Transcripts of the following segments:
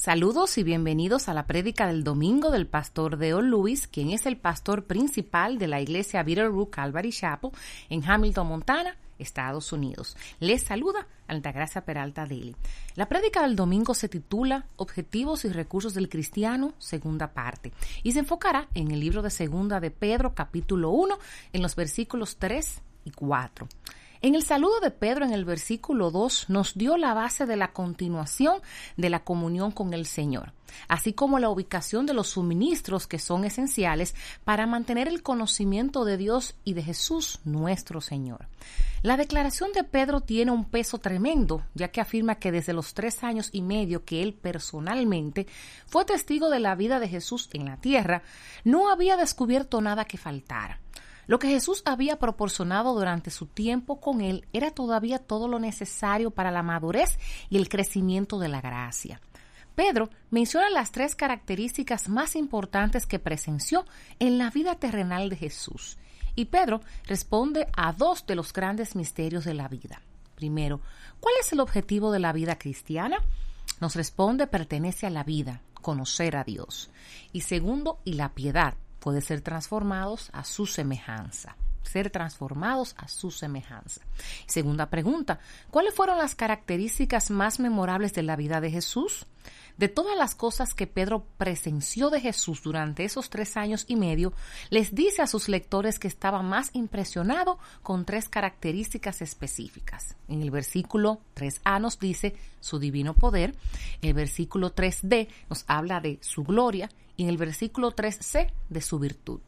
Saludos y bienvenidos a la prédica del domingo del pastor Deo Lewis, quien es el pastor principal de la iglesia Bitterroot Calvary Chapel en Hamilton, Montana, Estados Unidos. Les saluda Altagracia Peralta Daly. La prédica del domingo se titula Objetivos y recursos del cristiano, segunda parte, y se enfocará en el libro de segunda de Pedro, capítulo 1, en los versículos 3 y 4. En el saludo de Pedro en el versículo 2 nos dio la base de la continuación de la comunión con el Señor, así como la ubicación de los suministros que son esenciales para mantener el conocimiento de Dios y de Jesús nuestro Señor. La declaración de Pedro tiene un peso tremendo, ya que afirma que desde los tres años y medio que él personalmente fue testigo de la vida de Jesús en la tierra, no había descubierto nada que faltara. Lo que Jesús había proporcionado durante su tiempo con él era todavía todo lo necesario para la madurez y el crecimiento de la gracia. Pedro menciona las tres características más importantes que presenció en la vida terrenal de Jesús. Y Pedro responde a dos de los grandes misterios de la vida. Primero, ¿cuál es el objetivo de la vida cristiana? Nos responde pertenece a la vida, conocer a Dios. Y segundo, y la piedad, puede ser transformados a su semejanza ser transformados a su semejanza. Segunda pregunta, ¿cuáles fueron las características más memorables de la vida de Jesús? De todas las cosas que Pedro presenció de Jesús durante esos tres años y medio, les dice a sus lectores que estaba más impresionado con tres características específicas. En el versículo 3a nos dice su divino poder, el versículo 3d nos habla de su gloria en el versículo 3c de su virtud.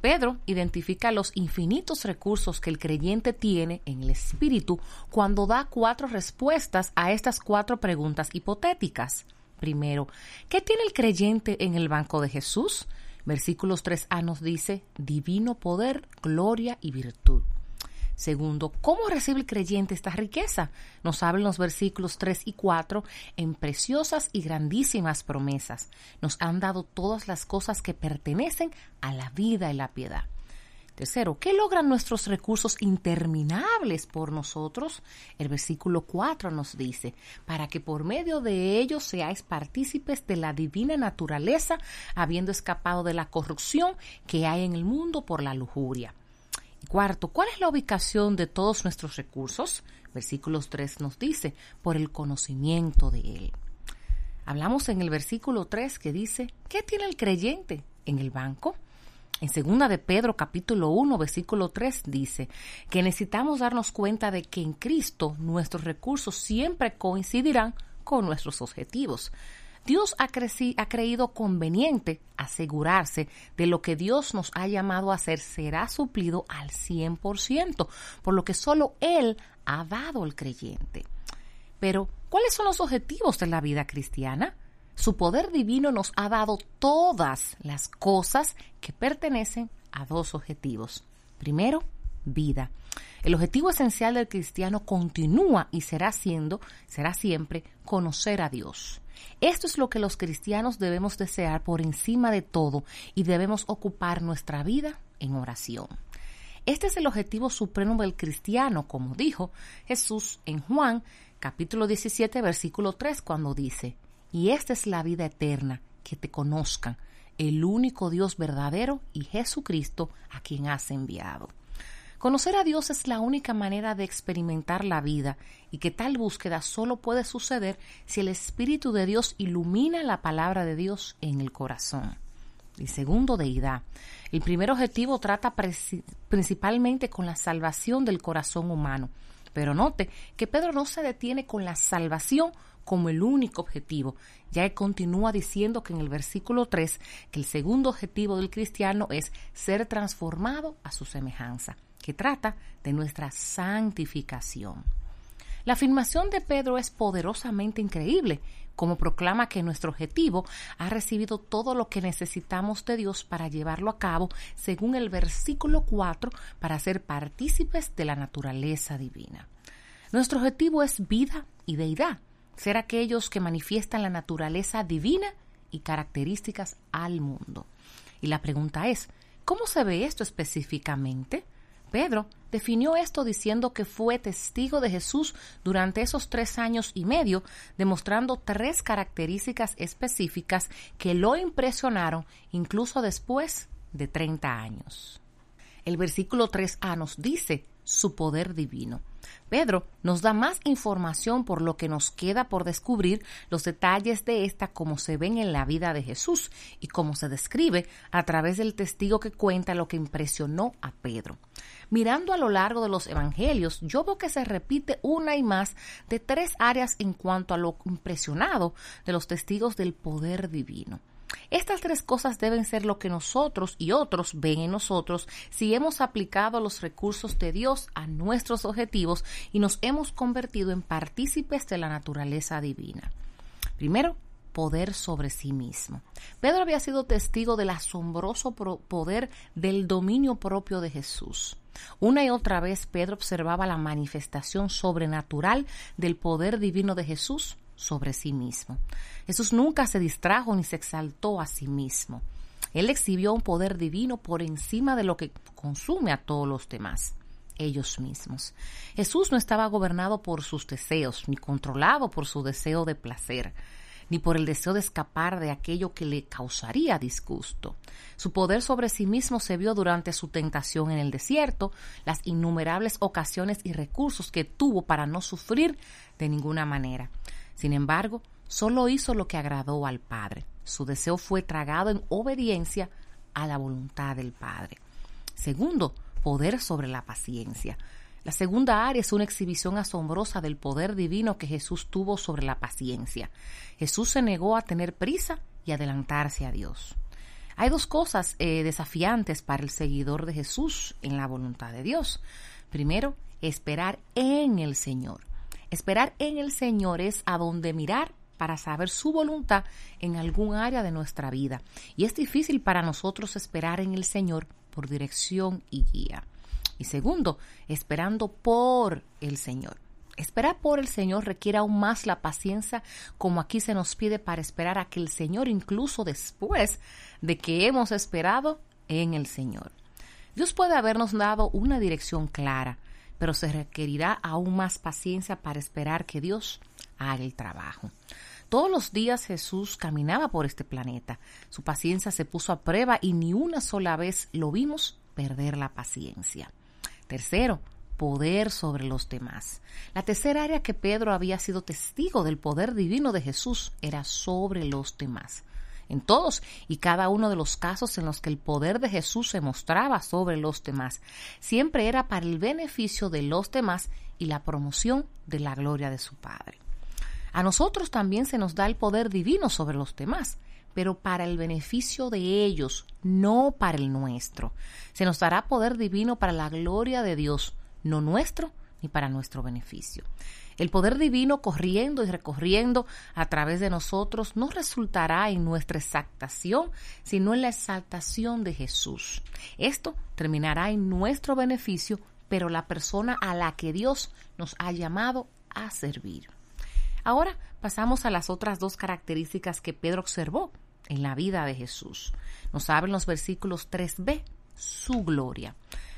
Pedro identifica los infinitos recursos que el creyente tiene en el espíritu cuando da cuatro respuestas a estas cuatro preguntas hipotéticas. Primero, ¿qué tiene el creyente en el banco de Jesús? Versículos 3a nos dice divino poder, gloria y virtud. Segundo, ¿cómo recibe el creyente esta riqueza? Nos hablan los versículos 3 y 4 en preciosas y grandísimas promesas. Nos han dado todas las cosas que pertenecen a la vida y la piedad. Tercero, ¿qué logran nuestros recursos interminables por nosotros? El versículo 4 nos dice, para que por medio de ellos seáis partícipes de la divina naturaleza, habiendo escapado de la corrupción que hay en el mundo por la lujuria. Cuarto, ¿cuál es la ubicación de todos nuestros recursos? Versículos 3 nos dice, por el conocimiento de Él. Hablamos en el versículo 3 que dice, ¿qué tiene el creyente en el banco? En segunda de Pedro capítulo 1 versículo 3 dice que necesitamos darnos cuenta de que en Cristo nuestros recursos siempre coincidirán con nuestros objetivos. Dios ha, creído conveniente asegurarse de lo que Dios nos ha llamado a hacer será suplido al 100%, por lo que solo Él ha dado al creyente. Pero, ¿cuáles son los objetivos de la vida cristiana? Su poder divino nos ha dado todas las cosas que pertenecen a dos objetivos. Primero, vida. El objetivo esencial del cristiano continúa y será siendo, será siempre conocer a Dios. Esto es lo que los cristianos debemos desear por encima de todo y debemos ocupar nuestra vida en oración. Este es el objetivo supremo del cristiano, como dijo Jesús en Juan capítulo 17 versículo 3 cuando dice, y esta es la vida eterna, que te conozcan, el único Dios verdadero y Jesucristo a quien has enviado. Conocer a Dios es la única manera de experimentar la vida y que tal búsqueda solo puede suceder si el Espíritu de Dios ilumina la palabra de Dios en el corazón. Y segundo, deidad. El primer objetivo trata principalmente con la salvación del corazón humano. Pero note que Pedro no se detiene con la salvación como el único objetivo, ya que continúa diciendo que en el versículo 3 que el segundo objetivo del cristiano es ser transformado a su semejanza que trata de nuestra santificación. La afirmación de Pedro es poderosamente increíble, como proclama que nuestro objetivo ha recibido todo lo que necesitamos de Dios para llevarlo a cabo, según el versículo 4, para ser partícipes de la naturaleza divina. Nuestro objetivo es vida y deidad, ser aquellos que manifiestan la naturaleza divina y características al mundo. Y la pregunta es, ¿cómo se ve esto específicamente? Pedro definió esto diciendo que fue testigo de Jesús durante esos tres años y medio, demostrando tres características específicas que lo impresionaron incluso después de 30 años. El versículo 3a nos dice su poder divino. Pedro nos da más información por lo que nos queda por descubrir los detalles de esta como se ven en la vida de Jesús y como se describe a través del testigo que cuenta lo que impresionó a Pedro. Mirando a lo largo de los evangelios, yo veo que se repite una y más de tres áreas en cuanto a lo impresionado de los testigos del poder divino. Estas tres cosas deben ser lo que nosotros y otros ven en nosotros si hemos aplicado los recursos de Dios a nuestros objetivos y nos hemos convertido en partícipes de la naturaleza divina. Primero, poder sobre sí mismo. Pedro había sido testigo del asombroso poder del dominio propio de Jesús. Una y otra vez Pedro observaba la manifestación sobrenatural del poder divino de Jesús sobre sí mismo. Jesús nunca se distrajo ni se exaltó a sí mismo. Él exhibió un poder divino por encima de lo que consume a todos los demás, ellos mismos. Jesús no estaba gobernado por sus deseos, ni controlado por su deseo de placer ni por el deseo de escapar de aquello que le causaría disgusto. Su poder sobre sí mismo se vio durante su tentación en el desierto, las innumerables ocasiones y recursos que tuvo para no sufrir de ninguna manera. Sin embargo, solo hizo lo que agradó al Padre. Su deseo fue tragado en obediencia a la voluntad del Padre. Segundo, poder sobre la paciencia. La segunda área es una exhibición asombrosa del poder divino que Jesús tuvo sobre la paciencia. Jesús se negó a tener prisa y adelantarse a Dios. Hay dos cosas eh, desafiantes para el seguidor de Jesús en la voluntad de Dios. Primero, esperar en el Señor. Esperar en el Señor es a dónde mirar para saber su voluntad en algún área de nuestra vida. Y es difícil para nosotros esperar en el Señor por dirección y guía. Y segundo, esperando por el Señor. Esperar por el Señor requiere aún más la paciencia como aquí se nos pide para esperar a que el Señor, incluso después de que hemos esperado en el Señor. Dios puede habernos dado una dirección clara, pero se requerirá aún más paciencia para esperar que Dios haga el trabajo. Todos los días Jesús caminaba por este planeta. Su paciencia se puso a prueba y ni una sola vez lo vimos perder la paciencia. Tercero, poder sobre los demás. La tercera área que Pedro había sido testigo del poder divino de Jesús era sobre los demás en todos y cada uno de los casos en los que el poder de Jesús se mostraba sobre los demás. Siempre era para el beneficio de los demás y la promoción de la gloria de su Padre. A nosotros también se nos da el poder divino sobre los demás, pero para el beneficio de ellos, no para el nuestro. Se nos dará poder divino para la gloria de Dios, no nuestro ni para nuestro beneficio. El poder divino corriendo y recorriendo a través de nosotros no resultará en nuestra exaltación, sino en la exaltación de Jesús. Esto terminará en nuestro beneficio, pero la persona a la que Dios nos ha llamado a servir. Ahora pasamos a las otras dos características que Pedro observó en la vida de Jesús. Nos abren los versículos 3b, su gloria.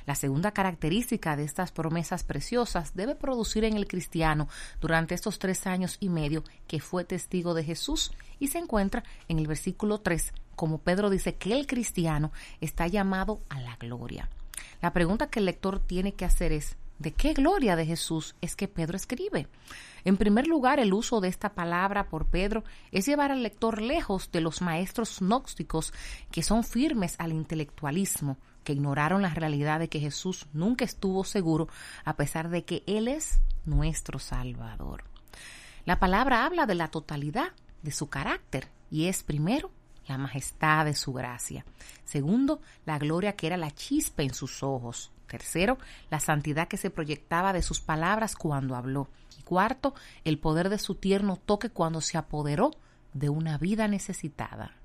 La segunda característica de estas promesas preciosas debe producir en el cristiano durante estos tres años y medio que fue testigo de Jesús y se encuentra en el versículo 3, como Pedro dice que el cristiano está llamado a la gloria. La pregunta que el lector tiene que hacer es, ¿de qué gloria de Jesús es que Pedro escribe? En primer lugar, el uso de esta palabra por Pedro es llevar al lector lejos de los maestros gnósticos que son firmes al intelectualismo, que ignoraron la realidad de que Jesús nunca estuvo seguro a pesar de que Él es nuestro Salvador. La palabra habla de la totalidad de su carácter y es primero la majestad de su gracia. Segundo, la gloria que era la chispa en sus ojos. Tercero, la santidad que se proyectaba de sus palabras cuando habló. Y cuarto, el poder de su tierno toque cuando se apoderó de una vida necesitada.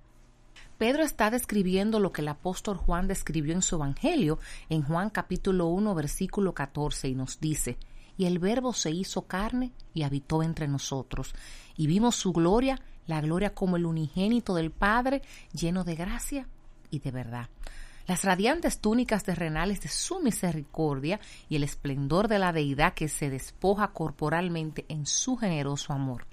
Pedro está describiendo lo que el apóstol Juan describió en su Evangelio, en Juan capítulo 1, versículo 14, y nos dice, y el Verbo se hizo carne y habitó entre nosotros, y vimos su gloria, la gloria como el unigénito del Padre, lleno de gracia y de verdad. Las radiantes túnicas terrenales de su misericordia y el esplendor de la deidad que se despoja corporalmente en su generoso amor.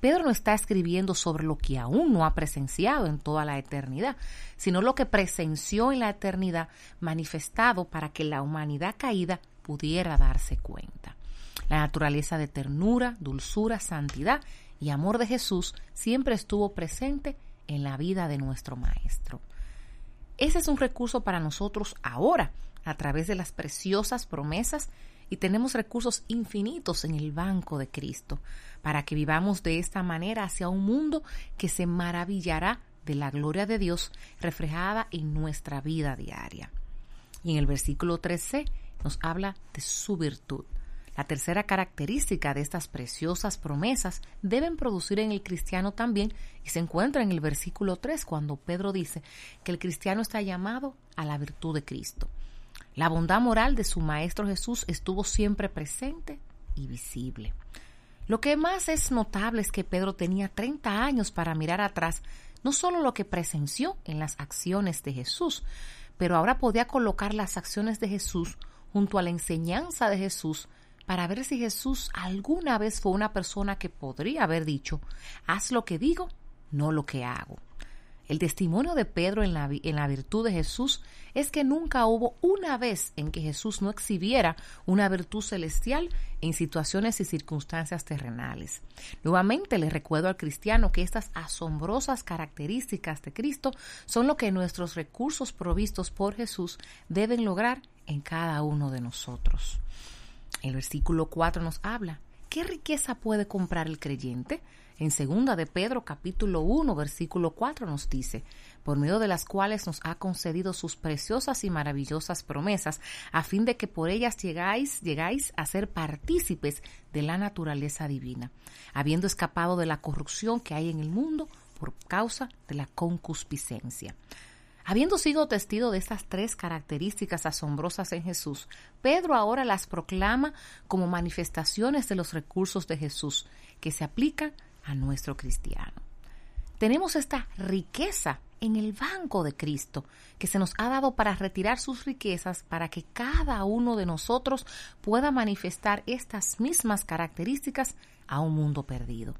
Pedro no está escribiendo sobre lo que aún no ha presenciado en toda la eternidad, sino lo que presenció en la eternidad manifestado para que la humanidad caída pudiera darse cuenta. La naturaleza de ternura, dulzura, santidad y amor de Jesús siempre estuvo presente en la vida de nuestro Maestro. Ese es un recurso para nosotros ahora, a través de las preciosas promesas y tenemos recursos infinitos en el banco de Cristo para que vivamos de esta manera hacia un mundo que se maravillará de la gloria de Dios reflejada en nuestra vida diaria. Y en el versículo 13 nos habla de su virtud. La tercera característica de estas preciosas promesas deben producir en el cristiano también y se encuentra en el versículo 3 cuando Pedro dice que el cristiano está llamado a la virtud de Cristo. La bondad moral de su Maestro Jesús estuvo siempre presente y visible. Lo que más es notable es que Pedro tenía 30 años para mirar atrás no solo lo que presenció en las acciones de Jesús, pero ahora podía colocar las acciones de Jesús junto a la enseñanza de Jesús para ver si Jesús alguna vez fue una persona que podría haber dicho, haz lo que digo, no lo que hago. El testimonio de Pedro en la, en la, virtud de Jesús es que nunca hubo una vez en que Jesús no exhibiera una virtud celestial en situaciones y circunstancias terrenales. Nuevamente le recuerdo al cristiano que estas asombrosas características de Cristo son lo que nuestros recursos provistos por Jesús deben lograr en cada uno de nosotros. El versículo 4 nos habla, ¿qué riqueza puede comprar el creyente? En segunda de Pedro capítulo 1 versículo 4 nos dice, por medio de las cuales nos ha concedido sus preciosas y maravillosas promesas, a fin de que por ellas llegáis, llegáis a ser partícipes de la naturaleza divina, habiendo escapado de la corrupción que hay en el mundo por causa de la concupiscencia. Habiendo sido testigo de estas tres características asombrosas en Jesús, Pedro ahora las proclama como manifestaciones de los recursos de Jesús que se aplican a nuestro cristiano. Tenemos esta riqueza en el banco de Cristo que se nos ha dado para retirar sus riquezas para que cada uno de nosotros pueda manifestar estas mismas características a un mundo perdido.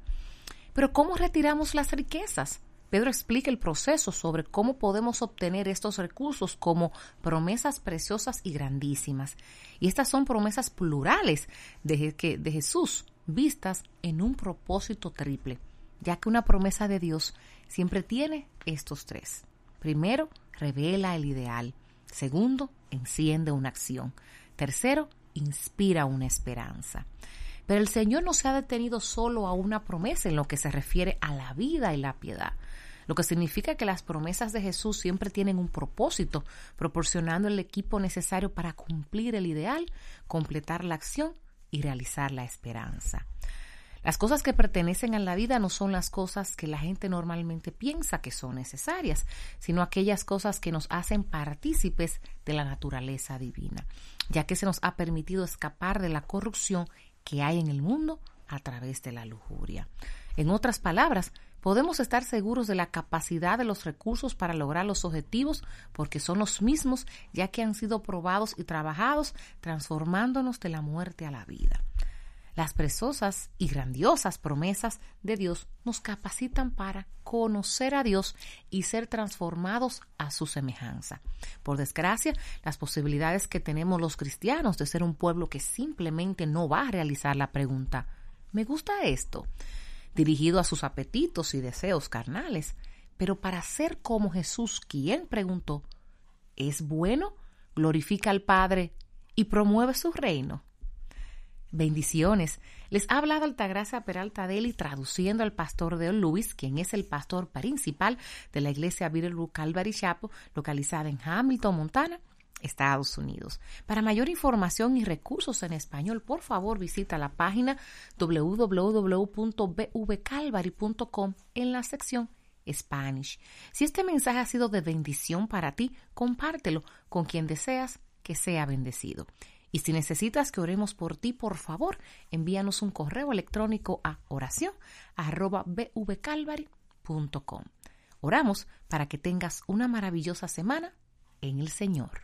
Pero ¿cómo retiramos las riquezas? Pedro explica el proceso sobre cómo podemos obtener estos recursos como promesas preciosas y grandísimas. Y estas son promesas plurales de, de Jesús, vistas en un propósito triple, ya que una promesa de Dios siempre tiene estos tres. Primero, revela el ideal. Segundo, enciende una acción. Tercero, inspira una esperanza. Pero el Señor no se ha detenido solo a una promesa en lo que se refiere a la vida y la piedad lo que significa que las promesas de Jesús siempre tienen un propósito, proporcionando el equipo necesario para cumplir el ideal, completar la acción y realizar la esperanza. Las cosas que pertenecen a la vida no son las cosas que la gente normalmente piensa que son necesarias, sino aquellas cosas que nos hacen partícipes de la naturaleza divina, ya que se nos ha permitido escapar de la corrupción que hay en el mundo a través de la lujuria. En otras palabras, podemos estar seguros de la capacidad de los recursos para lograr los objetivos porque son los mismos ya que han sido probados y trabajados transformándonos de la muerte a la vida. Las preciosas y grandiosas promesas de Dios nos capacitan para conocer a Dios y ser transformados a su semejanza. Por desgracia, las posibilidades que tenemos los cristianos de ser un pueblo que simplemente no va a realizar la pregunta, ¿me gusta esto? Dirigido a sus apetitos y deseos carnales, pero para ser como Jesús, quien preguntó, ¿es bueno? glorifica al Padre y promueve su reino. Bendiciones. Les ha hablado Altagracia Peralta Deli traduciendo al pastor Deo Luis, quien es el pastor principal de la iglesia Bitterroot Calvary Chapel, localizada en Hamilton, Montana, Estados Unidos. Para mayor información y recursos en español, por favor visita la página www.bvcalvary.com en la sección Spanish. Si este mensaje ha sido de bendición para ti, compártelo con quien deseas que sea bendecido. Y si necesitas que oremos por ti, por favor, envíanos un correo electrónico a oración Oramos para que tengas una maravillosa semana en el Señor.